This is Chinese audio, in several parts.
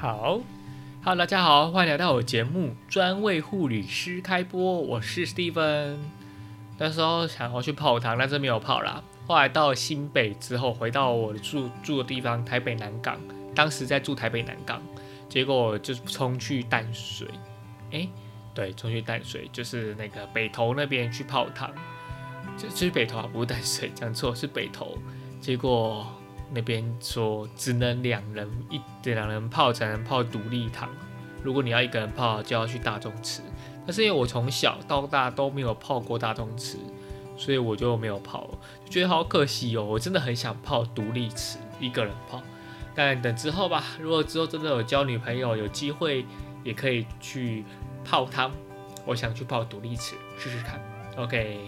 好，Hello，大家好，欢迎来到我节目，专为护理师开播。我是 Steven。那时候想要去泡汤，但是没有泡啦。后来到新北之后，回到我住住的地方台北南港，当时在住台北南港，结果就冲去淡水。哎，对，冲去淡水，就是那个北投那边去泡汤。就就是北投啊，不是淡水，讲错，是北投。结果。那边说只能两人一两人泡才能泡独立汤，如果你要一个人泡，就要去大众池。但是因为我从小到大都没有泡过大众池，所以我就没有泡，就觉得好可惜哦。我真的很想泡独立池，一个人泡。但等之后吧，如果之后真的有交女朋友，有机会也可以去泡汤。我想去泡独立池试试看。OK，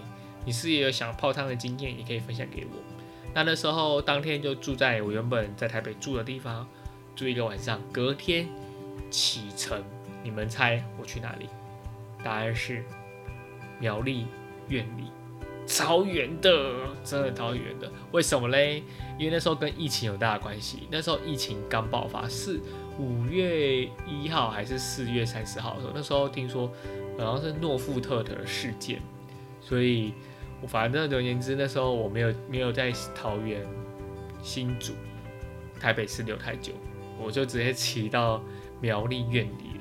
你是也有想泡汤的经验，也可以分享给我。那那时候当天就住在我原本在台北住的地方，住一个晚上。隔天启程，你们猜我去哪里？答案是苗栗院里，超远的，真的超远的。为什么嘞？因为那时候跟疫情有大的关系。那时候疫情刚爆发，是五月一号还是四月三十号的时候？那时候听说好像是诺富特的事件，所以。反正总而言之，那时候我没有没有在桃园、新竹、台北市留太久，我就直接骑到苗栗院里。